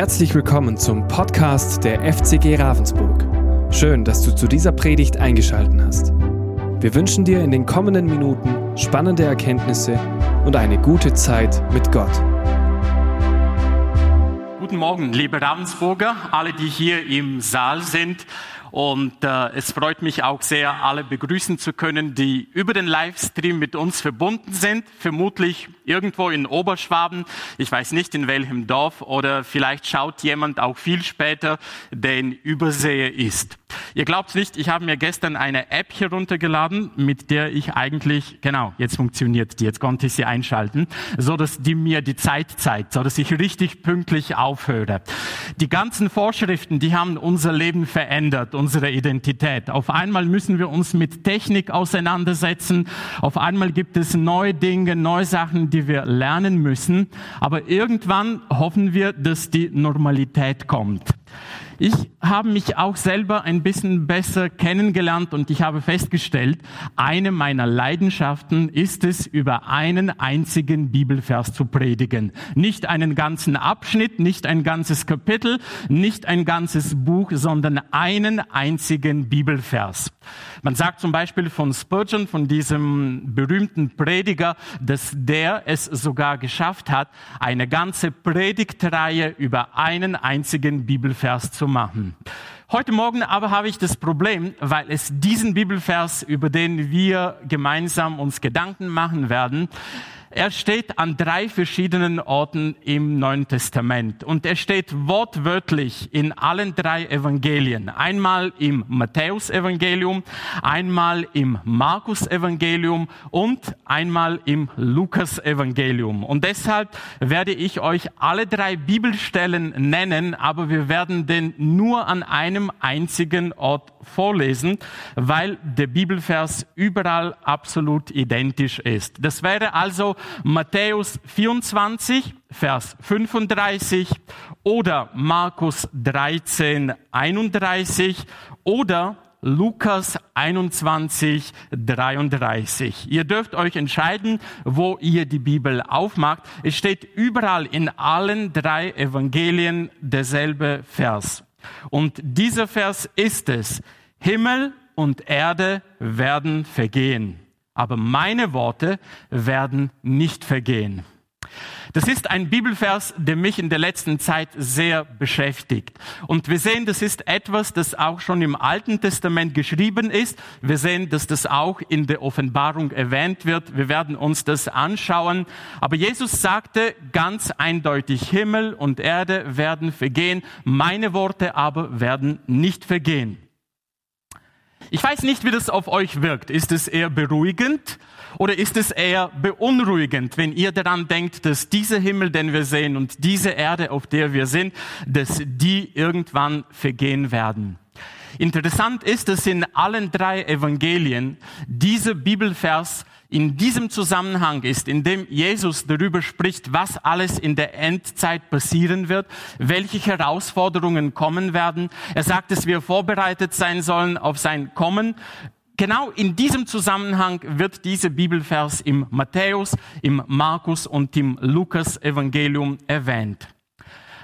Herzlich willkommen zum Podcast der FCG Ravensburg. Schön, dass du zu dieser Predigt eingeschaltet hast. Wir wünschen dir in den kommenden Minuten spannende Erkenntnisse und eine gute Zeit mit Gott. Guten Morgen, liebe Ravensburger, alle, die hier im Saal sind und äh, es freut mich auch sehr, alle begrüßen zu können, die über den Livestream mit uns verbunden sind. Vermutlich irgendwo in Oberschwaben. Ich weiß nicht in welchem Dorf oder vielleicht schaut jemand auch viel später, der in Übersee ist. Ihr glaubt nicht, ich habe mir gestern eine App hier runtergeladen, mit der ich eigentlich, genau, jetzt funktioniert die, jetzt konnte ich sie einschalten, so dass die mir die Zeit zeigt, so dass ich richtig pünktlich aufhöre. Die ganzen Vorschriften, die haben unser Leben verändert unsere Identität. Auf einmal müssen wir uns mit Technik auseinandersetzen. Auf einmal gibt es neue Dinge, neue Sachen, die wir lernen müssen. Aber irgendwann hoffen wir, dass die Normalität kommt. Ich habe mich auch selber ein bisschen besser kennengelernt und ich habe festgestellt, eine meiner Leidenschaften ist es, über einen einzigen Bibelvers zu predigen. Nicht einen ganzen Abschnitt, nicht ein ganzes Kapitel, nicht ein ganzes Buch, sondern einen einzigen Bibelvers. Man sagt zum Beispiel von Spurgeon, von diesem berühmten Prediger, dass der es sogar geschafft hat, eine ganze Predigtreihe über einen einzigen Bibelvers zu machen. Heute Morgen aber habe ich das Problem, weil es diesen Bibelvers, über den wir gemeinsam uns Gedanken machen werden, er steht an drei verschiedenen Orten im Neuen Testament und er steht wortwörtlich in allen drei Evangelien. Einmal im Matthäusevangelium, einmal im Markus-Evangelium und einmal im Lukas-Evangelium. Und deshalb werde ich euch alle drei Bibelstellen nennen, aber wir werden den nur an einem einzigen Ort vorlesen, weil der Bibelvers überall absolut identisch ist. Das wäre also Matthäus 24, Vers 35 oder Markus 13, 31 oder Lukas 21, 33. Ihr dürft euch entscheiden, wo ihr die Bibel aufmacht. Es steht überall in allen drei Evangelien derselbe Vers. Und dieser Vers ist es. Himmel und Erde werden vergehen aber meine Worte werden nicht vergehen. Das ist ein Bibelvers, der mich in der letzten Zeit sehr beschäftigt. Und wir sehen, das ist etwas, das auch schon im Alten Testament geschrieben ist. Wir sehen, dass das auch in der Offenbarung erwähnt wird. Wir werden uns das anschauen. Aber Jesus sagte ganz eindeutig, Himmel und Erde werden vergehen, meine Worte aber werden nicht vergehen. Ich weiß nicht, wie das auf euch wirkt. Ist es eher beruhigend oder ist es eher beunruhigend, wenn ihr daran denkt, dass dieser Himmel, den wir sehen und diese Erde, auf der wir sind, dass die irgendwann vergehen werden? Interessant ist, dass in allen drei Evangelien dieser Bibelvers in diesem Zusammenhang ist, in dem Jesus darüber spricht, was alles in der Endzeit passieren wird, welche Herausforderungen kommen werden. Er sagt, dass wir vorbereitet sein sollen auf sein Kommen. Genau in diesem Zusammenhang wird dieser Bibelvers im Matthäus, im Markus und im Lukas Evangelium erwähnt.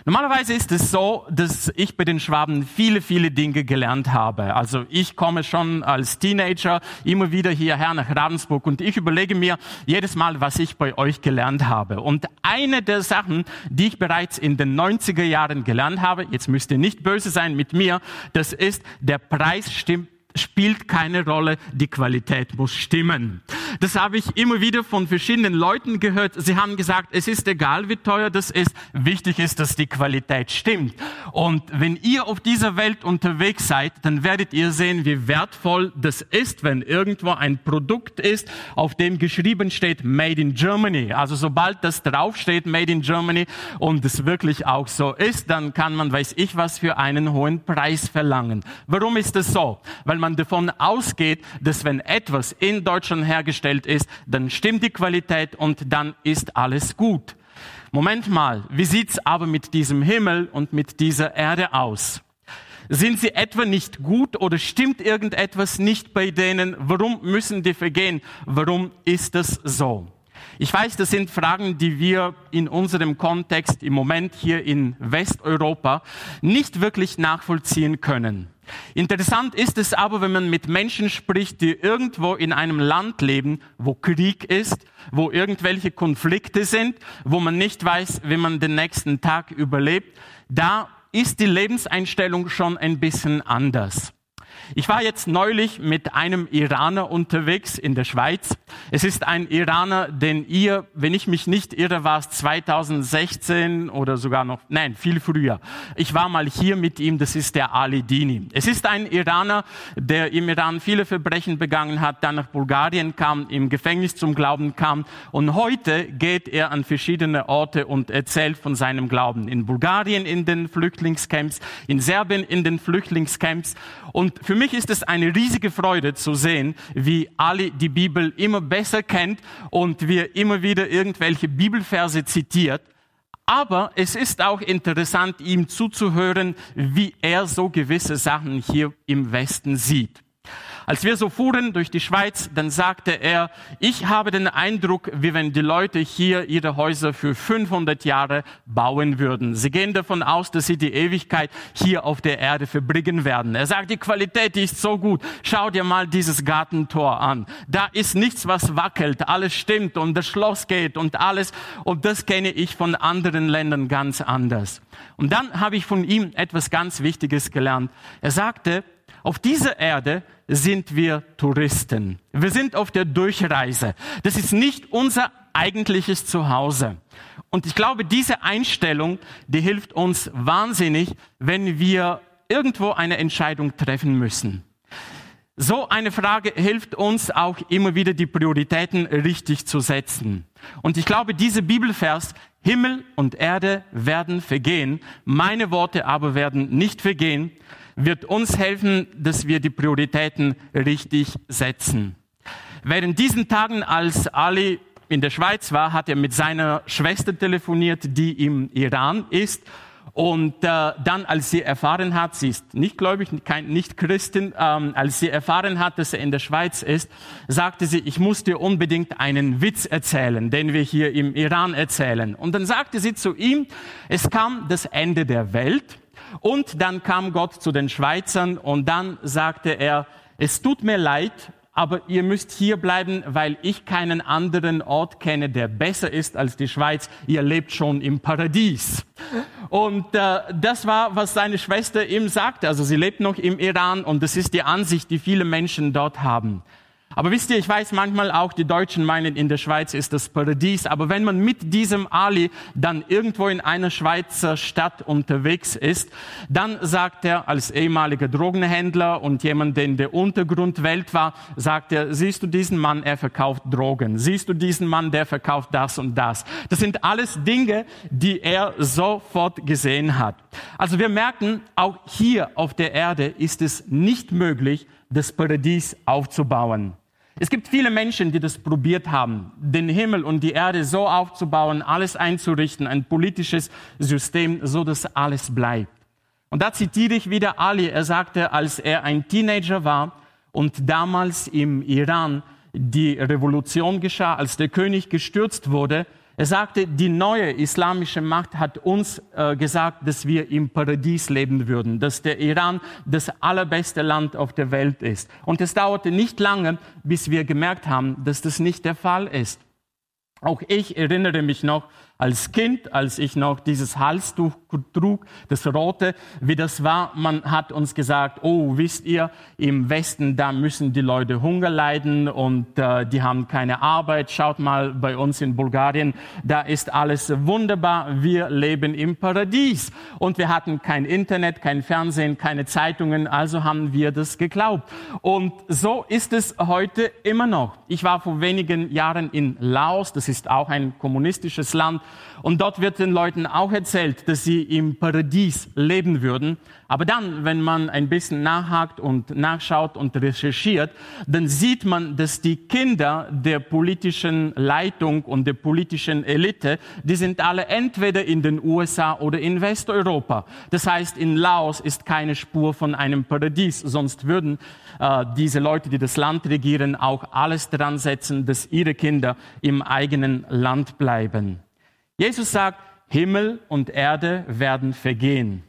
Normalerweise ist es so, dass ich bei den Schwaben viele, viele Dinge gelernt habe. Also ich komme schon als Teenager immer wieder hierher nach Ravensburg und ich überlege mir jedes Mal, was ich bei euch gelernt habe. Und eine der Sachen, die ich bereits in den 90er Jahren gelernt habe, jetzt müsst ihr nicht böse sein mit mir, das ist, der Preis stimmt spielt keine Rolle, die Qualität muss stimmen. Das habe ich immer wieder von verschiedenen Leuten gehört. Sie haben gesagt, es ist egal, wie teuer das ist, wichtig ist, dass die Qualität stimmt. Und wenn ihr auf dieser Welt unterwegs seid, dann werdet ihr sehen, wie wertvoll das ist, wenn irgendwo ein Produkt ist, auf dem geschrieben steht Made in Germany. Also sobald das draufsteht Made in Germany und es wirklich auch so ist, dann kann man, weiß ich was, für einen hohen Preis verlangen. Warum ist das so? Weil man davon ausgeht, dass wenn etwas in Deutschland hergestellt ist, dann stimmt die Qualität und dann ist alles gut. Moment mal, wie sieht's aber mit diesem Himmel und mit dieser Erde aus? Sind sie etwa nicht gut oder stimmt irgendetwas nicht bei denen? Warum müssen die vergehen? Warum ist das so? Ich weiß, das sind Fragen, die wir in unserem Kontext im Moment hier in Westeuropa nicht wirklich nachvollziehen können. Interessant ist es aber, wenn man mit Menschen spricht, die irgendwo in einem Land leben, wo Krieg ist, wo irgendwelche Konflikte sind, wo man nicht weiß, wie man den nächsten Tag überlebt, da ist die Lebenseinstellung schon ein bisschen anders. Ich war jetzt neulich mit einem Iraner unterwegs in der Schweiz. Es ist ein Iraner, den ihr, wenn ich mich nicht irre, war es 2016 oder sogar noch, nein, viel früher. Ich war mal hier mit ihm, das ist der Ali Dini. Es ist ein Iraner, der im Iran viele Verbrechen begangen hat, dann nach Bulgarien kam, im Gefängnis zum Glauben kam und heute geht er an verschiedene Orte und erzählt von seinem Glauben. In Bulgarien in den Flüchtlingscamps, in Serbien in den Flüchtlingscamps und für mich ist es eine riesige Freude zu sehen, wie Ali die Bibel immer besser kennt und wie er immer wieder irgendwelche Bibelverse zitiert. Aber es ist auch interessant, ihm zuzuhören, wie er so gewisse Sachen hier im Westen sieht. Als wir so fuhren durch die Schweiz, dann sagte er, ich habe den Eindruck, wie wenn die Leute hier ihre Häuser für 500 Jahre bauen würden. Sie gehen davon aus, dass sie die Ewigkeit hier auf der Erde verbringen werden. Er sagt, die Qualität ist so gut. Schau dir mal dieses Gartentor an. Da ist nichts, was wackelt. Alles stimmt und das Schloss geht und alles. Und das kenne ich von anderen Ländern ganz anders. Und dann habe ich von ihm etwas ganz Wichtiges gelernt. Er sagte, auf dieser Erde sind wir Touristen. Wir sind auf der Durchreise. Das ist nicht unser eigentliches Zuhause. Und ich glaube, diese Einstellung, die hilft uns wahnsinnig, wenn wir irgendwo eine Entscheidung treffen müssen. So eine Frage hilft uns auch immer wieder, die Prioritäten richtig zu setzen. Und ich glaube, diese Bibelvers, Himmel und Erde werden vergehen, meine Worte aber werden nicht vergehen wird uns helfen, dass wir die Prioritäten richtig setzen. Während diesen Tagen, als Ali in der Schweiz war, hat er mit seiner Schwester telefoniert, die im Iran ist. Und äh, dann, als sie erfahren hat, sie ist nicht gläubig, kein, nicht Christin, ähm, als sie erfahren hat, dass er in der Schweiz ist, sagte sie, ich muss dir unbedingt einen Witz erzählen, den wir hier im Iran erzählen. Und dann sagte sie zu ihm, es kam das Ende der Welt und dann kam Gott zu den Schweizern und dann sagte er, es tut mir leid, aber ihr müsst hier bleiben, weil ich keinen anderen Ort kenne, der besser ist als die Schweiz. Ihr lebt schon im Paradies. Und äh, das war, was seine Schwester ihm sagte. Also sie lebt noch im Iran und das ist die Ansicht, die viele Menschen dort haben. Aber wisst ihr, ich weiß manchmal auch, die Deutschen meinen, in der Schweiz ist das Paradies. Aber wenn man mit diesem Ali dann irgendwo in einer Schweizer Stadt unterwegs ist, dann sagt er als ehemaliger Drogenhändler und jemand, der in der Untergrundwelt war, sagt er, siehst du diesen Mann, er verkauft Drogen. Siehst du diesen Mann, der verkauft das und das. Das sind alles Dinge, die er sofort gesehen hat. Also wir merken, auch hier auf der Erde ist es nicht möglich, das Paradies aufzubauen. Es gibt viele Menschen, die das probiert haben, den Himmel und die Erde so aufzubauen, alles einzurichten, ein politisches System, so dass alles bleibt. Und da zitiere ich wieder Ali. Er sagte, als er ein Teenager war und damals im Iran die Revolution geschah, als der König gestürzt wurde, er sagte, die neue islamische Macht hat uns äh, gesagt, dass wir im Paradies leben würden, dass der Iran das allerbeste Land auf der Welt ist. Und es dauerte nicht lange, bis wir gemerkt haben, dass das nicht der Fall ist. Auch ich erinnere mich noch als Kind, als ich noch dieses Halstuch trug, das rote, wie das war, man hat uns gesagt, oh, wisst ihr, im Westen, da müssen die Leute Hunger leiden und äh, die haben keine Arbeit. Schaut mal bei uns in Bulgarien, da ist alles wunderbar, wir leben im Paradies. Und wir hatten kein Internet, kein Fernsehen, keine Zeitungen, also haben wir das geglaubt. Und so ist es heute immer noch. Ich war vor wenigen Jahren in Laos, das ist auch ein kommunistisches Land, Und dort wird den Leuten auch erzählt, dass sie im Paradies leben würden. Aber dann, wenn man ein bisschen nachhakt und nachschaut und recherchiert, dann sieht man, dass die Kinder der politischen Leitung und der politischen Elite, die sind alle entweder in den USA oder in Westeuropa. Das heißt, in Laos ist keine Spur von einem Paradies, sonst würden äh, diese Leute, die das Land regieren, auch alles dran setzen, dass ihre Kinder im eigenen Land bleiben. Jesus sagt, Himmel und Erde werden vergehen.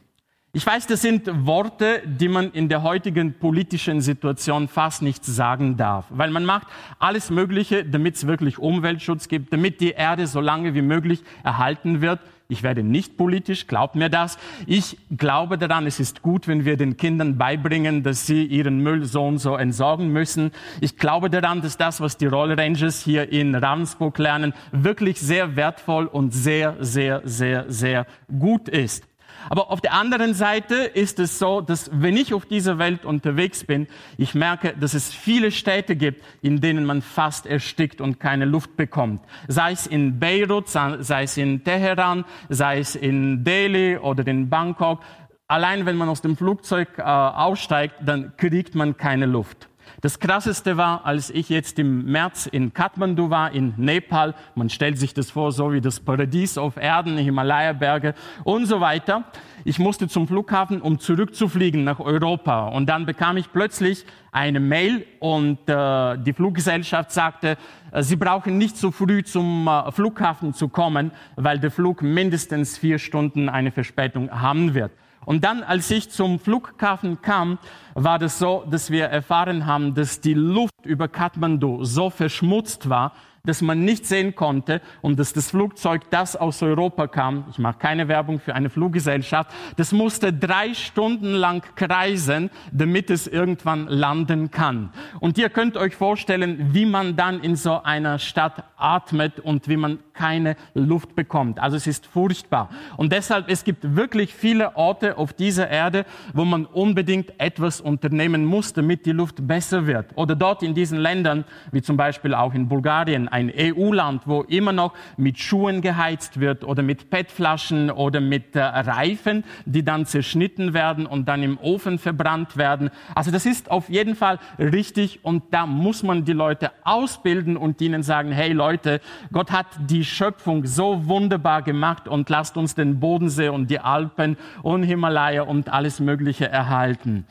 Ich weiß, das sind Worte, die man in der heutigen politischen Situation fast nicht sagen darf, weil man macht alles Mögliche, damit es wirklich Umweltschutz gibt, damit die Erde so lange wie möglich erhalten wird. Ich werde nicht politisch, glaubt mir das. Ich glaube daran, es ist gut, wenn wir den Kindern beibringen, dass sie ihren Müll so und so entsorgen müssen. Ich glaube daran, dass das, was die Roll Rangers hier in Ravensburg lernen, wirklich sehr wertvoll und sehr, sehr, sehr, sehr gut ist. Aber auf der anderen Seite ist es so, dass wenn ich auf dieser Welt unterwegs bin, ich merke, dass es viele Städte gibt, in denen man fast erstickt und keine Luft bekommt. Sei es in Beirut, sei es in Teheran, sei es in Delhi oder in Bangkok. Allein wenn man aus dem Flugzeug äh, aussteigt, dann kriegt man keine Luft. Das Krasseste war, als ich jetzt im März in Kathmandu war, in Nepal. Man stellt sich das vor, so wie das Paradies auf Erden, Himalaya-Berge und so weiter. Ich musste zum Flughafen, um zurückzufliegen nach Europa. Und dann bekam ich plötzlich eine Mail und äh, die Fluggesellschaft sagte, äh, Sie brauchen nicht so früh zum äh, Flughafen zu kommen, weil der Flug mindestens vier Stunden eine Verspätung haben wird. Und dann, als ich zum Flughafen kam, war das so, dass wir erfahren haben, dass die Luft über Kathmandu so verschmutzt war, dass man nicht sehen konnte und dass das Flugzeug, das aus Europa kam, ich mache keine Werbung für eine Fluggesellschaft, das musste drei Stunden lang kreisen, damit es irgendwann landen kann. Und ihr könnt euch vorstellen, wie man dann in so einer Stadt atmet und wie man keine Luft bekommt. Also es ist furchtbar. Und deshalb, es gibt wirklich viele Orte auf dieser Erde, wo man unbedingt etwas unternehmen muss, damit die Luft besser wird. Oder dort in diesen Ländern, wie zum Beispiel auch in Bulgarien, ein EU-Land, wo immer noch mit Schuhen geheizt wird oder mit PET-Flaschen oder mit äh, Reifen, die dann zerschnitten werden und dann im Ofen verbrannt werden. Also das ist auf jeden Fall richtig und da muss man die Leute ausbilden und ihnen sagen, hey Leute, Gott hat die Schöpfung so wunderbar gemacht und lasst uns den Bodensee und die Alpen und Himalaya und alles Mögliche erhalten.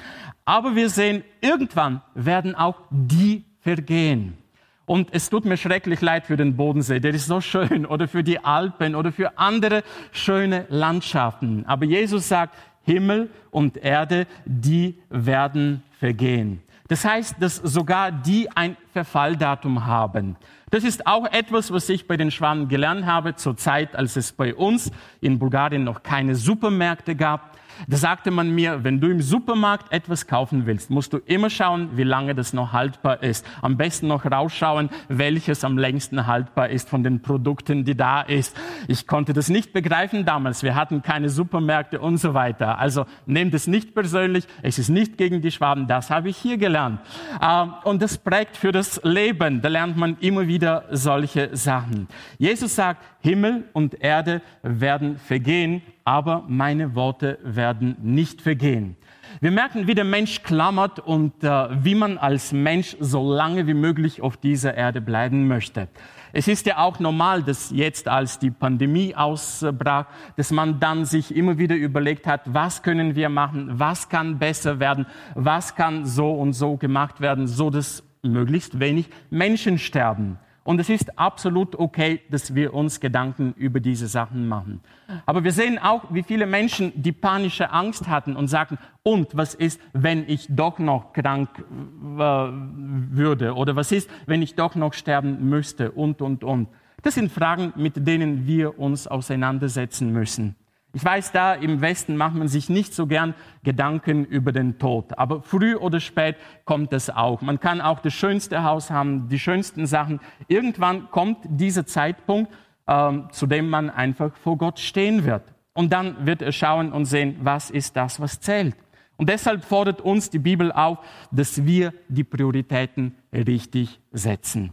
Aber wir sehen, irgendwann werden auch die vergehen. Und es tut mir schrecklich leid für den Bodensee, der ist so schön, oder für die Alpen oder für andere schöne Landschaften. Aber Jesus sagt, Himmel und Erde, die werden vergehen. Das heißt, dass sogar die ein Verfalldatum haben. Das ist auch etwas, was ich bei den Schwanen gelernt habe zur Zeit, als es bei uns in Bulgarien noch keine Supermärkte gab. Da sagte man mir, wenn du im Supermarkt etwas kaufen willst, musst du immer schauen, wie lange das noch haltbar ist. Am besten noch rausschauen, welches am längsten haltbar ist von den Produkten, die da ist. Ich konnte das nicht begreifen damals. Wir hatten keine Supermärkte und so weiter. Also nehmt es nicht persönlich. Es ist nicht gegen die Schwaben. Das habe ich hier gelernt. Ähm, und das prägt für das Leben. Da lernt man immer wieder solche Sachen. Jesus sagt, Himmel und Erde werden vergehen, aber meine Worte werden nicht vergehen. Wir merken, wie der Mensch klammert und äh, wie man als Mensch so lange wie möglich auf dieser Erde bleiben möchte. Es ist ja auch normal, dass jetzt, als die Pandemie ausbrach, dass man dann sich immer wieder überlegt hat, was können wir machen, was kann besser werden, was kann so und so gemacht werden, so dass möglichst wenig Menschen sterben. Und es ist absolut okay, dass wir uns Gedanken über diese Sachen machen. Aber wir sehen auch, wie viele Menschen die panische Angst hatten und sagten, und was ist, wenn ich doch noch krank äh, würde? Oder was ist, wenn ich doch noch sterben müsste? Und, und, und. Das sind Fragen, mit denen wir uns auseinandersetzen müssen. Ich weiß, da im Westen macht man sich nicht so gern Gedanken über den Tod. Aber früh oder spät kommt es auch. Man kann auch das schönste Haus haben, die schönsten Sachen. Irgendwann kommt dieser Zeitpunkt, ähm, zu dem man einfach vor Gott stehen wird. Und dann wird er schauen und sehen, was ist das, was zählt. Und deshalb fordert uns die Bibel auf, dass wir die Prioritäten richtig setzen.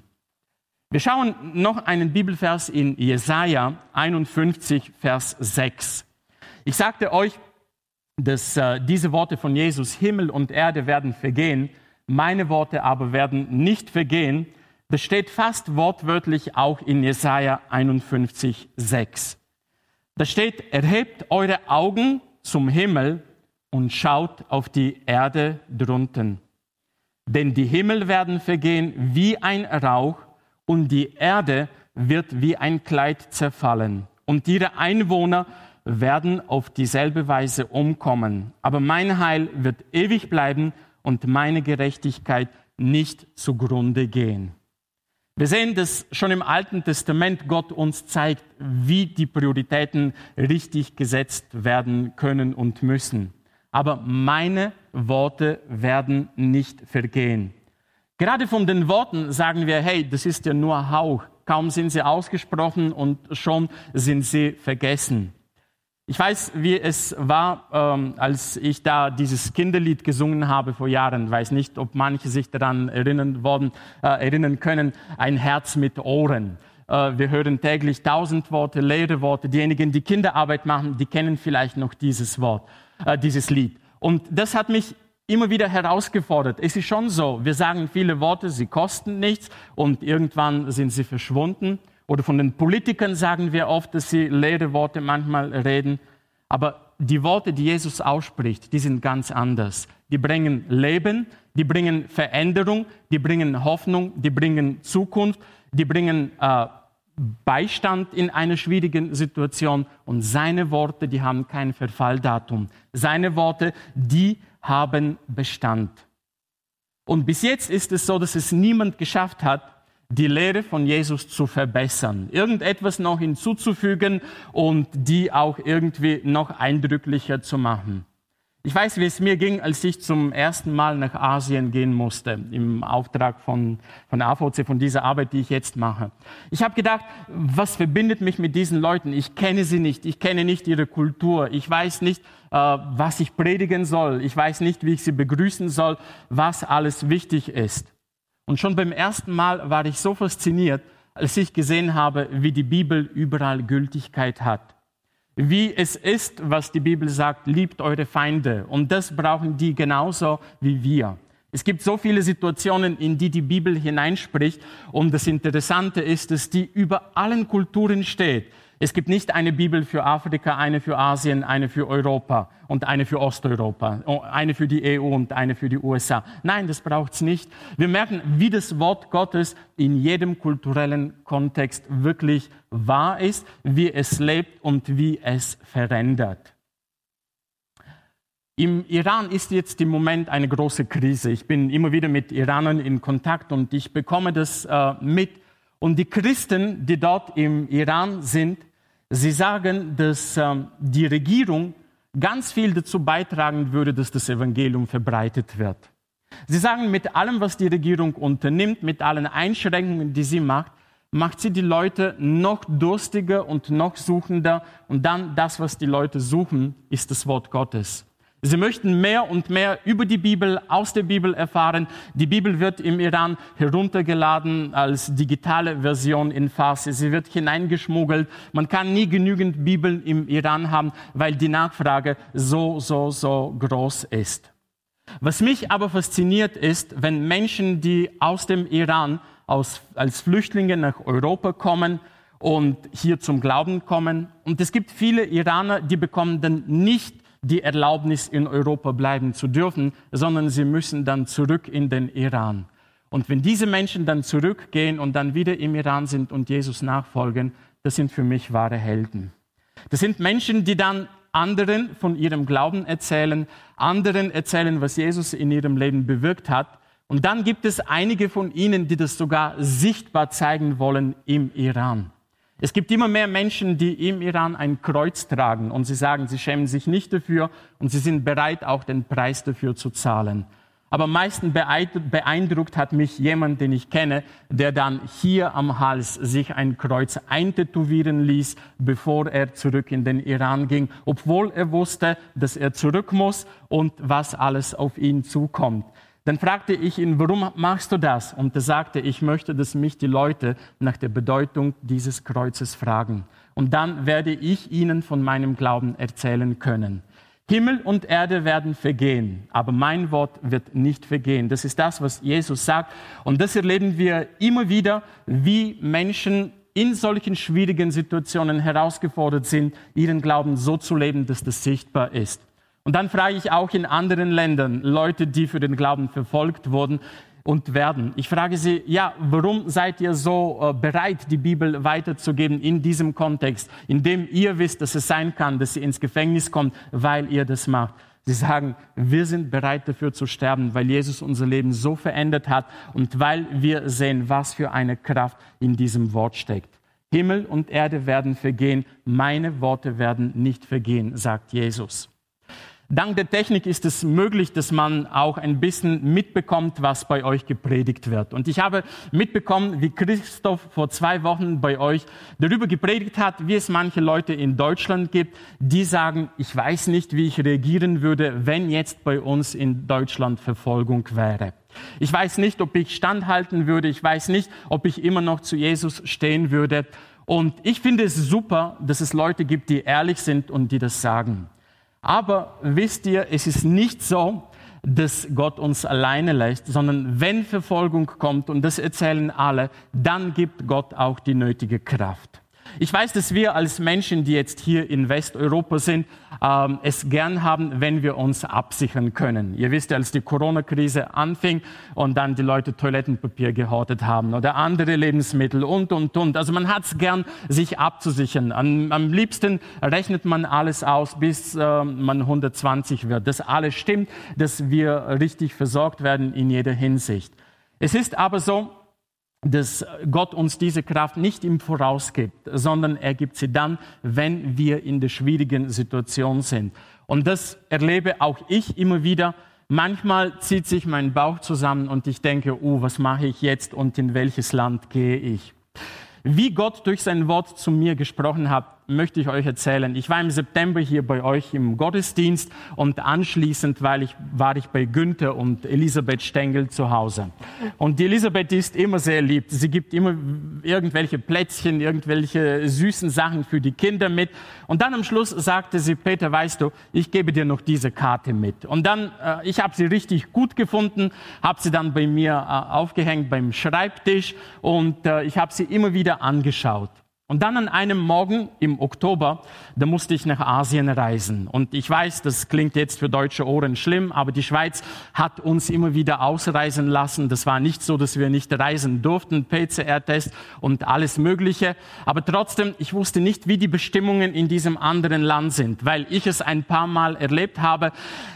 Wir schauen noch einen Bibelvers in Jesaja 51, Vers 6. Ich sagte euch, dass äh, diese Worte von Jesus, Himmel und Erde werden vergehen, meine Worte aber werden nicht vergehen. Das steht fast wortwörtlich auch in Jesaja 51, 6. Da steht, erhebt eure Augen zum Himmel und schaut auf die Erde drunten. Denn die Himmel werden vergehen wie ein Rauch und die Erde wird wie ein Kleid zerfallen. Und ihre Einwohner werden auf dieselbe Weise umkommen. Aber mein Heil wird ewig bleiben und meine Gerechtigkeit nicht zugrunde gehen. Wir sehen, dass schon im Alten Testament Gott uns zeigt, wie die Prioritäten richtig gesetzt werden können und müssen. Aber meine Worte werden nicht vergehen. Gerade von den Worten sagen wir, hey, das ist ja nur Hauch. Kaum sind sie ausgesprochen und schon sind sie vergessen. Ich weiß, wie es war, ähm, als ich da dieses Kinderlied gesungen habe vor Jahren. Weiß nicht, ob manche sich daran erinnern, worden, äh, erinnern können. Ein Herz mit Ohren. Äh, wir hören täglich tausend Worte, leere Worte. Diejenigen, die Kinderarbeit machen, die kennen vielleicht noch dieses Wort, äh, dieses Lied. Und das hat mich immer wieder herausgefordert. Es ist schon so, wir sagen viele Worte, sie kosten nichts und irgendwann sind sie verschwunden. Oder von den Politikern sagen wir oft, dass sie leere Worte manchmal reden. Aber die Worte, die Jesus ausspricht, die sind ganz anders. Die bringen Leben, die bringen Veränderung, die bringen Hoffnung, die bringen Zukunft, die bringen äh, Beistand in einer schwierigen Situation. Und seine Worte, die haben kein Verfalldatum. Seine Worte, die haben Bestand. Und bis jetzt ist es so, dass es niemand geschafft hat, die Lehre von Jesus zu verbessern, irgendetwas noch hinzuzufügen und die auch irgendwie noch eindrücklicher zu machen. Ich weiß, wie es mir ging, als ich zum ersten Mal nach Asien gehen musste, im Auftrag von, von AVC, von dieser Arbeit, die ich jetzt mache. Ich habe gedacht, was verbindet mich mit diesen Leuten? Ich kenne sie nicht, ich kenne nicht ihre Kultur, ich weiß nicht, äh, was ich predigen soll, ich weiß nicht, wie ich sie begrüßen soll, was alles wichtig ist. Und schon beim ersten Mal war ich so fasziniert, als ich gesehen habe, wie die Bibel überall Gültigkeit hat. Wie es ist, was die Bibel sagt, liebt eure Feinde. Und das brauchen die genauso wie wir. Es gibt so viele Situationen, in die die Bibel hineinspricht. Und das Interessante ist, dass die über allen Kulturen steht. Es gibt nicht eine Bibel für Afrika, eine für Asien, eine für Europa und eine für Osteuropa, oh, eine für die EU und eine für die USA. Nein, das braucht's nicht. Wir merken, wie das Wort Gottes in jedem kulturellen Kontext wirklich wahr ist, wie es lebt und wie es verändert. Im Iran ist jetzt im Moment eine große Krise. Ich bin immer wieder mit Iranern in Kontakt und ich bekomme das äh, mit, und die Christen, die dort im Iran sind, sie sagen, dass ähm, die Regierung ganz viel dazu beitragen würde, dass das Evangelium verbreitet wird. Sie sagen, mit allem, was die Regierung unternimmt, mit allen Einschränkungen, die sie macht, macht sie die Leute noch durstiger und noch suchender. Und dann das, was die Leute suchen, ist das Wort Gottes. Sie möchten mehr und mehr über die Bibel, aus der Bibel erfahren. Die Bibel wird im Iran heruntergeladen als digitale Version in Farsi. Sie wird hineingeschmuggelt. Man kann nie genügend Bibeln im Iran haben, weil die Nachfrage so, so, so groß ist. Was mich aber fasziniert ist, wenn Menschen, die aus dem Iran aus, als Flüchtlinge nach Europa kommen und hier zum Glauben kommen, und es gibt viele Iraner, die bekommen dann nicht die Erlaubnis, in Europa bleiben zu dürfen, sondern sie müssen dann zurück in den Iran. Und wenn diese Menschen dann zurückgehen und dann wieder im Iran sind und Jesus nachfolgen, das sind für mich wahre Helden. Das sind Menschen, die dann anderen von ihrem Glauben erzählen, anderen erzählen, was Jesus in ihrem Leben bewirkt hat. Und dann gibt es einige von ihnen, die das sogar sichtbar zeigen wollen im Iran. Es gibt immer mehr Menschen, die im Iran ein Kreuz tragen und sie sagen, sie schämen sich nicht dafür und sie sind bereit, auch den Preis dafür zu zahlen. Aber am meisten beeindruckt hat mich jemand, den ich kenne, der dann hier am Hals sich ein Kreuz eintätowieren ließ, bevor er zurück in den Iran ging, obwohl er wusste, dass er zurück muss und was alles auf ihn zukommt. Dann fragte ich ihn, warum machst du das? Und er sagte, ich möchte, dass mich die Leute nach der Bedeutung dieses Kreuzes fragen. Und dann werde ich ihnen von meinem Glauben erzählen können. Himmel und Erde werden vergehen, aber mein Wort wird nicht vergehen. Das ist das, was Jesus sagt. Und das erleben wir immer wieder, wie Menschen in solchen schwierigen Situationen herausgefordert sind, ihren Glauben so zu leben, dass das sichtbar ist. Und dann frage ich auch in anderen Ländern Leute, die für den Glauben verfolgt wurden und werden. Ich frage sie, ja, warum seid ihr so äh, bereit, die Bibel weiterzugeben in diesem Kontext, in dem ihr wisst, dass es sein kann, dass ihr ins Gefängnis kommt, weil ihr das macht? Sie sagen, wir sind bereit dafür zu sterben, weil Jesus unser Leben so verändert hat und weil wir sehen, was für eine Kraft in diesem Wort steckt. Himmel und Erde werden vergehen, meine Worte werden nicht vergehen, sagt Jesus. Dank der Technik ist es möglich, dass man auch ein bisschen mitbekommt, was bei euch gepredigt wird. Und ich habe mitbekommen, wie Christoph vor zwei Wochen bei euch darüber gepredigt hat, wie es manche Leute in Deutschland gibt, die sagen, ich weiß nicht, wie ich reagieren würde, wenn jetzt bei uns in Deutschland Verfolgung wäre. Ich weiß nicht, ob ich standhalten würde. Ich weiß nicht, ob ich immer noch zu Jesus stehen würde. Und ich finde es super, dass es Leute gibt, die ehrlich sind und die das sagen. Aber wisst ihr, es ist nicht so, dass Gott uns alleine lässt, sondern wenn Verfolgung kommt, und das erzählen alle, dann gibt Gott auch die nötige Kraft. Ich weiß, dass wir als Menschen, die jetzt hier in Westeuropa sind, ähm, es gern haben, wenn wir uns absichern können. Ihr wisst ja, als die Corona-Krise anfing und dann die Leute Toilettenpapier gehortet haben oder andere Lebensmittel und, und, und. Also man hat es gern, sich abzusichern. Am, am, liebsten rechnet man alles aus, bis äh, man 120 wird. Das alles stimmt, dass wir richtig versorgt werden in jeder Hinsicht. Es ist aber so, dass Gott uns diese Kraft nicht im Voraus gibt, sondern er gibt sie dann, wenn wir in der schwierigen Situation sind. Und das erlebe auch ich immer wieder. Manchmal zieht sich mein Bauch zusammen und ich denke, oh, was mache ich jetzt und in welches Land gehe ich? Wie Gott durch sein Wort zu mir gesprochen hat, möchte ich euch erzählen. Ich war im September hier bei euch im Gottesdienst und anschließend weil ich, war ich bei Günther und Elisabeth Stengel zu Hause. Und die Elisabeth ist immer sehr lieb. Sie gibt immer irgendwelche Plätzchen, irgendwelche süßen Sachen für die Kinder mit. Und dann am Schluss sagte sie, Peter, weißt du, ich gebe dir noch diese Karte mit. Und dann, äh, ich habe sie richtig gut gefunden, habe sie dann bei mir äh, aufgehängt beim Schreibtisch und äh, ich habe sie immer wieder angeschaut. Und dann an einem Morgen im Oktober, da musste ich nach Asien reisen. Und ich weiß, das klingt jetzt für deutsche Ohren schlimm, aber die Schweiz hat uns immer wieder ausreisen lassen. Das war nicht so, dass wir nicht reisen durften, PCR-Test und alles Mögliche. Aber trotzdem, ich wusste nicht, wie die Bestimmungen in diesem anderen Land sind, weil ich es ein paar Mal erlebt habe,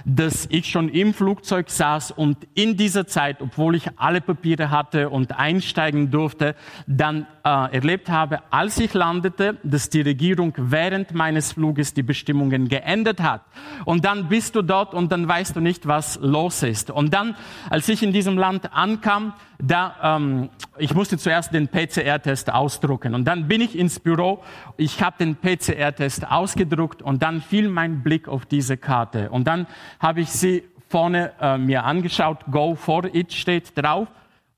dass ich schon im Flugzeug saß und in dieser Zeit, obwohl ich alle Papiere hatte und einsteigen durfte, dann äh, erlebt habe, als ich landete, dass die Regierung während meines Fluges die Bestimmungen geändert hat. Und dann bist du dort und dann weißt du nicht, was los ist. Und dann, als ich in diesem Land ankam, da, ähm, ich musste zuerst den PCR-Test ausdrucken und dann bin ich ins Büro. Ich habe den PCR-Test ausgedruckt und dann fiel mein Blick auf diese Karte und dann habe ich sie vorne äh, mir angeschaut. Go for it steht drauf.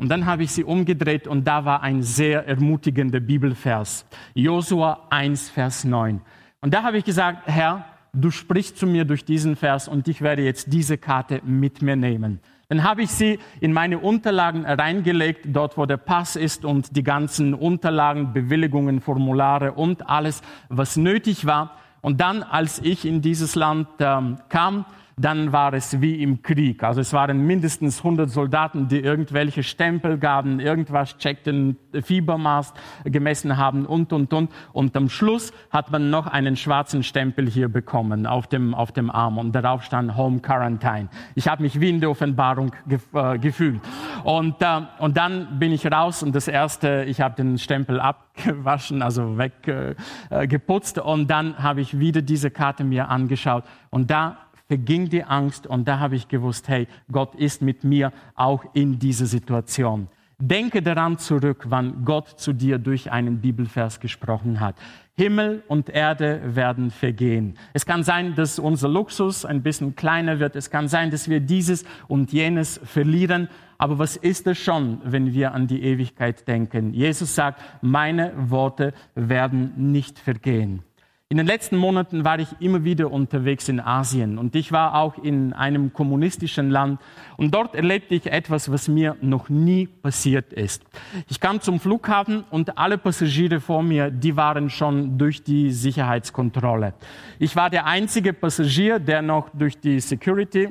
Und dann habe ich sie umgedreht und da war ein sehr ermutigender Bibelvers. Josua 1, Vers 9. Und da habe ich gesagt, Herr, du sprichst zu mir durch diesen Vers und ich werde jetzt diese Karte mit mir nehmen. Dann habe ich sie in meine Unterlagen reingelegt, dort wo der Pass ist und die ganzen Unterlagen, Bewilligungen, Formulare und alles, was nötig war. Und dann, als ich in dieses Land ähm, kam, dann war es wie im Krieg. Also es waren mindestens 100 Soldaten, die irgendwelche Stempel gaben, irgendwas checkten, Fiebermaß gemessen haben und, und, und. Und am Schluss hat man noch einen schwarzen Stempel hier bekommen auf dem, auf dem Arm und darauf stand Home Quarantine. Ich habe mich wie in der Offenbarung gef äh, gefühlt. Und, äh, und dann bin ich raus und das erste, ich habe den Stempel abgewaschen, also weggeputzt äh, und dann habe ich wieder diese Karte mir angeschaut und da verging die Angst und da habe ich gewusst, hey, Gott ist mit mir auch in dieser Situation. Denke daran zurück, wann Gott zu dir durch einen Bibelvers gesprochen hat. Himmel und Erde werden vergehen. Es kann sein, dass unser Luxus ein bisschen kleiner wird. Es kann sein, dass wir dieses und jenes verlieren. Aber was ist es schon, wenn wir an die Ewigkeit denken? Jesus sagt, meine Worte werden nicht vergehen. In den letzten Monaten war ich immer wieder unterwegs in Asien und ich war auch in einem kommunistischen Land und dort erlebte ich etwas, was mir noch nie passiert ist. Ich kam zum Flughafen und alle Passagiere vor mir, die waren schon durch die Sicherheitskontrolle. Ich war der einzige Passagier, der noch durch die Security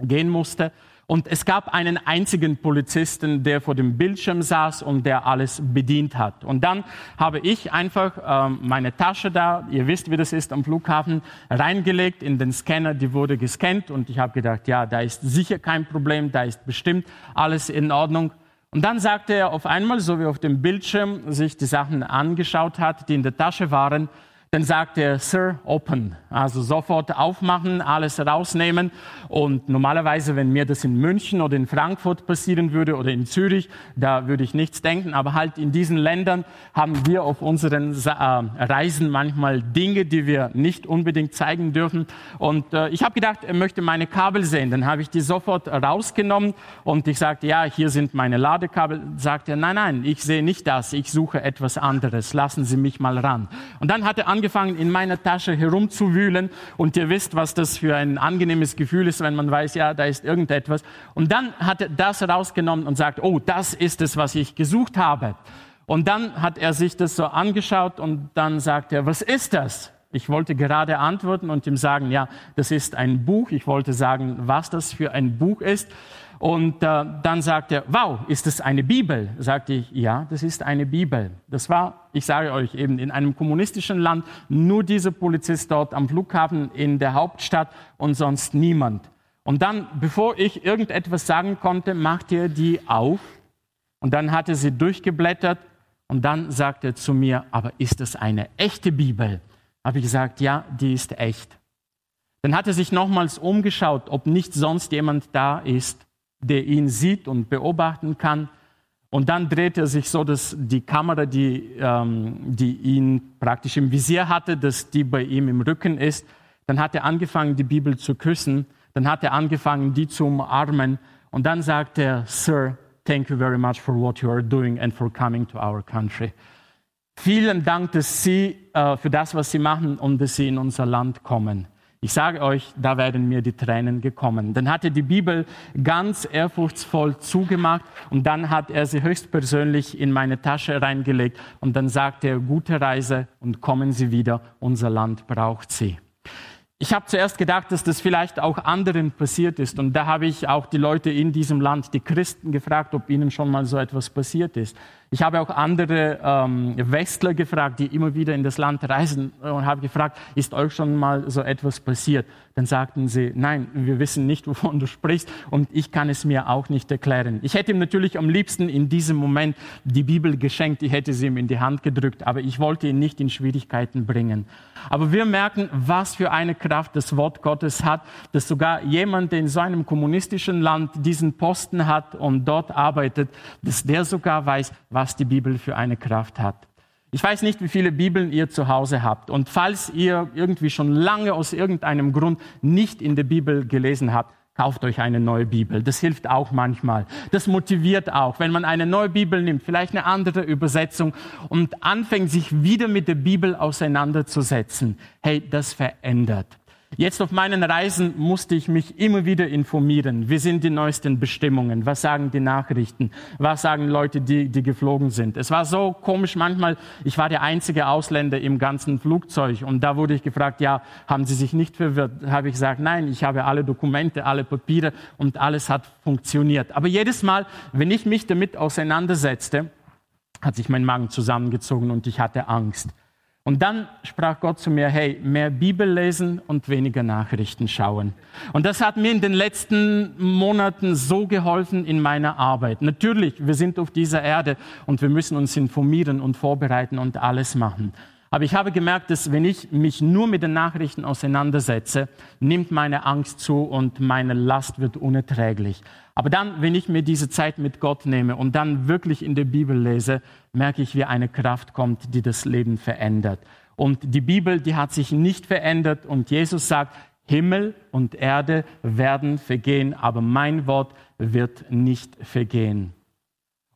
gehen musste und es gab einen einzigen Polizisten, der vor dem Bildschirm saß und der alles bedient hat. Und dann habe ich einfach ähm, meine Tasche da, ihr wisst, wie das ist am Flughafen, reingelegt in den Scanner, die wurde gescannt und ich habe gedacht, ja, da ist sicher kein Problem, da ist bestimmt alles in Ordnung. Und dann sagte er auf einmal, so wie auf dem Bildschirm sich die Sachen angeschaut hat, die in der Tasche waren, dann sagt er, Sir, open. Also sofort aufmachen, alles rausnehmen. Und normalerweise, wenn mir das in München oder in Frankfurt passieren würde oder in Zürich, da würde ich nichts denken. Aber halt in diesen Ländern haben wir auf unseren äh, Reisen manchmal Dinge, die wir nicht unbedingt zeigen dürfen. Und äh, ich habe gedacht, er möchte meine Kabel sehen. Dann habe ich die sofort rausgenommen und ich sagte, ja, hier sind meine Ladekabel. Sagt er, nein, nein, ich sehe nicht das. Ich suche etwas anderes. Lassen Sie mich mal ran. Und dann hat er angefangen, in meiner Tasche herumzuwühlen. Und ihr wisst, was das für ein angenehmes Gefühl ist, wenn man weiß, ja, da ist irgendetwas. Und dann hat er das rausgenommen und sagt, oh, das ist es, was ich gesucht habe. Und dann hat er sich das so angeschaut und dann sagt er, was ist das? Ich wollte gerade antworten und ihm sagen, ja, das ist ein Buch. Ich wollte sagen, was das für ein Buch ist. Und äh, dann sagt er, wow, ist das eine Bibel? Sagte ich, ja, das ist eine Bibel. Das war, ich sage euch eben, in einem kommunistischen Land nur dieser Polizist dort am Flughafen in der Hauptstadt und sonst niemand. Und dann, bevor ich irgendetwas sagen konnte, machte er die auf und dann hat er sie durchgeblättert und dann sagte er zu mir, aber ist das eine echte Bibel? Habe ich gesagt, ja, die ist echt. Dann hat er sich nochmals umgeschaut, ob nicht sonst jemand da ist der ihn sieht und beobachten kann. Und dann dreht er sich so, dass die Kamera, die, ähm, die ihn praktisch im Visier hatte, dass die bei ihm im Rücken ist. Dann hat er angefangen, die Bibel zu küssen. Dann hat er angefangen, die zu umarmen. Und dann sagt er, Sir, thank you very much for what you are doing and for coming to our country. Vielen Dank, dass Sie äh, für das, was Sie machen und dass Sie in unser Land kommen. Ich sage euch, da werden mir die Tränen gekommen. Dann hat er die Bibel ganz ehrfurchtsvoll zugemacht und dann hat er sie höchstpersönlich in meine Tasche reingelegt und dann sagte er, gute Reise und kommen Sie wieder, unser Land braucht Sie. Ich habe zuerst gedacht, dass das vielleicht auch anderen passiert ist. Und da habe ich auch die Leute in diesem Land, die Christen, gefragt, ob ihnen schon mal so etwas passiert ist. Ich habe auch andere ähm, Westler gefragt, die immer wieder in das Land reisen und habe gefragt, ist euch schon mal so etwas passiert? Dann sagten sie, nein, wir wissen nicht, wovon du sprichst und ich kann es mir auch nicht erklären. Ich hätte ihm natürlich am liebsten in diesem Moment die Bibel geschenkt, ich hätte sie ihm in die Hand gedrückt, aber ich wollte ihn nicht in Schwierigkeiten bringen. Aber wir merken, was für eine Kraft das Wort Gottes hat, dass sogar jemand, der in so einem kommunistischen Land diesen Posten hat und dort arbeitet, dass der sogar weiß, was die Bibel für eine Kraft hat. Ich weiß nicht, wie viele Bibeln ihr zu Hause habt. Und falls ihr irgendwie schon lange aus irgendeinem Grund nicht in der Bibel gelesen habt, kauft euch eine neue Bibel. Das hilft auch manchmal. Das motiviert auch, wenn man eine neue Bibel nimmt, vielleicht eine andere Übersetzung und anfängt, sich wieder mit der Bibel auseinanderzusetzen. Hey, das verändert. Jetzt auf meinen Reisen musste ich mich immer wieder informieren. Wie sind die neuesten Bestimmungen? Was sagen die Nachrichten? Was sagen Leute, die, die geflogen sind? Es war so komisch manchmal. Ich war der einzige Ausländer im ganzen Flugzeug und da wurde ich gefragt, ja, haben Sie sich nicht verwirrt? Habe ich gesagt, nein, ich habe alle Dokumente, alle Papiere und alles hat funktioniert. Aber jedes Mal, wenn ich mich damit auseinandersetzte, hat sich mein Magen zusammengezogen und ich hatte Angst. Und dann sprach Gott zu mir, hey, mehr Bibel lesen und weniger Nachrichten schauen. Und das hat mir in den letzten Monaten so geholfen in meiner Arbeit. Natürlich, wir sind auf dieser Erde und wir müssen uns informieren und vorbereiten und alles machen. Aber ich habe gemerkt, dass wenn ich mich nur mit den Nachrichten auseinandersetze, nimmt meine Angst zu und meine Last wird unerträglich. Aber dann, wenn ich mir diese Zeit mit Gott nehme und dann wirklich in der Bibel lese, merke ich, wie eine Kraft kommt, die das Leben verändert. Und die Bibel, die hat sich nicht verändert und Jesus sagt, Himmel und Erde werden vergehen, aber mein Wort wird nicht vergehen.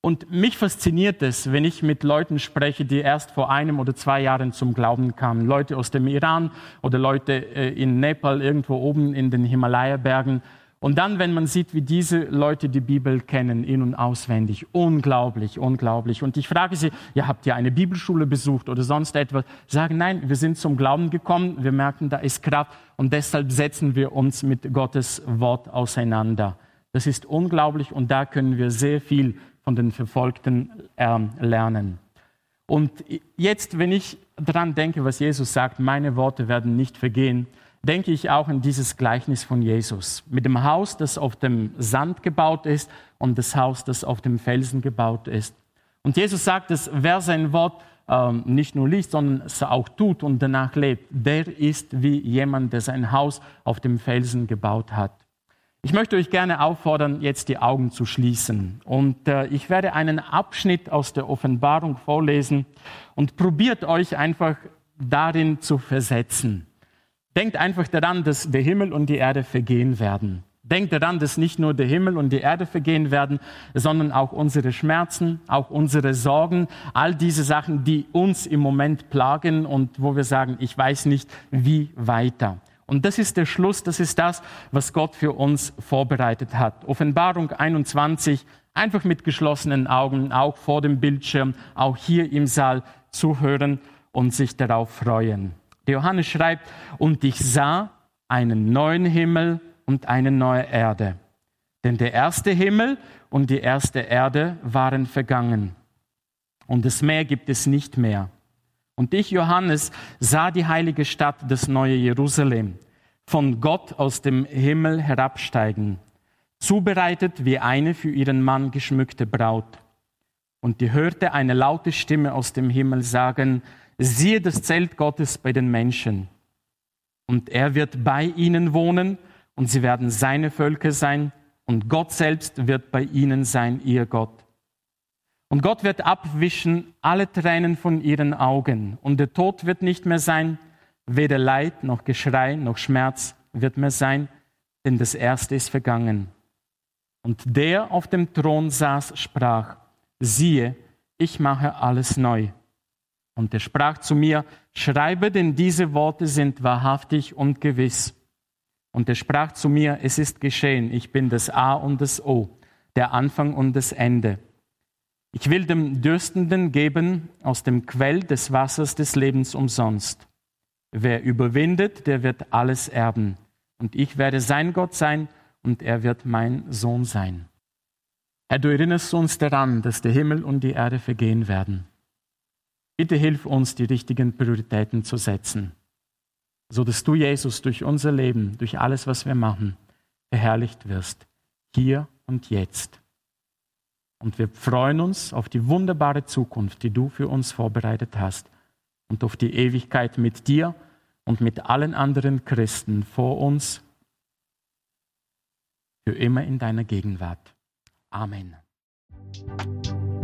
Und mich fasziniert es, wenn ich mit Leuten spreche, die erst vor einem oder zwei Jahren zum Glauben kamen. Leute aus dem Iran oder Leute äh, in Nepal, irgendwo oben in den Himalaya-Bergen. Und dann, wenn man sieht, wie diese Leute die Bibel kennen, in- und auswendig, unglaublich, unglaublich. Und ich frage sie, ja, habt ihr eine Bibelschule besucht oder sonst etwas? Sagen, nein, wir sind zum Glauben gekommen, wir merken, da ist Kraft und deshalb setzen wir uns mit Gottes Wort auseinander. Das ist unglaublich und da können wir sehr viel von den Verfolgten äh, lernen. Und jetzt, wenn ich daran denke, was Jesus sagt, meine Worte werden nicht vergehen, denke ich auch an dieses Gleichnis von Jesus mit dem Haus, das auf dem Sand gebaut ist und das Haus, das auf dem Felsen gebaut ist. Und Jesus sagt, dass wer sein Wort ähm, nicht nur liest, sondern es auch tut und danach lebt, der ist wie jemand, der sein Haus auf dem Felsen gebaut hat. Ich möchte euch gerne auffordern, jetzt die Augen zu schließen. Und äh, ich werde einen Abschnitt aus der Offenbarung vorlesen und probiert euch einfach darin zu versetzen. Denkt einfach daran, dass der Himmel und die Erde vergehen werden. Denkt daran, dass nicht nur der Himmel und die Erde vergehen werden, sondern auch unsere Schmerzen, auch unsere Sorgen, all diese Sachen, die uns im Moment plagen und wo wir sagen, ich weiß nicht, wie weiter. Und das ist der Schluss, das ist das, was Gott für uns vorbereitet hat. Offenbarung 21, einfach mit geschlossenen Augen, auch vor dem Bildschirm, auch hier im Saal zuhören und sich darauf freuen. Johannes schreibt, und ich sah einen neuen Himmel und eine neue Erde. Denn der erste Himmel und die erste Erde waren vergangen. Und das Meer gibt es nicht mehr. Und ich, Johannes, sah die heilige Stadt, das neue Jerusalem, von Gott aus dem Himmel herabsteigen, zubereitet wie eine für ihren Mann geschmückte Braut. Und die hörte eine laute Stimme aus dem Himmel sagen, siehe das Zelt Gottes bei den Menschen. Und er wird bei ihnen wohnen und sie werden seine Völker sein und Gott selbst wird bei ihnen sein, ihr Gott. Und Gott wird abwischen alle Tränen von ihren Augen. Und der Tod wird nicht mehr sein, weder Leid noch Geschrei noch Schmerz wird mehr sein, denn das Erste ist vergangen. Und der auf dem Thron saß, sprach, siehe, ich mache alles neu. Und er sprach zu mir, schreibe, denn diese Worte sind wahrhaftig und gewiss. Und er sprach zu mir, es ist geschehen, ich bin das A und das O, der Anfang und das Ende. Ich will dem Dürstenden geben aus dem Quell des Wassers des Lebens umsonst. Wer überwindet, der wird alles erben. Und ich werde sein Gott sein und er wird mein Sohn sein. Herr, du erinnerst uns daran, dass der Himmel und die Erde vergehen werden. Bitte hilf uns, die richtigen Prioritäten zu setzen, so dass du, Jesus, durch unser Leben, durch alles, was wir machen, verherrlicht wirst, hier und jetzt. Und wir freuen uns auf die wunderbare Zukunft, die du für uns vorbereitet hast und auf die Ewigkeit mit dir und mit allen anderen Christen vor uns für immer in deiner Gegenwart. Amen.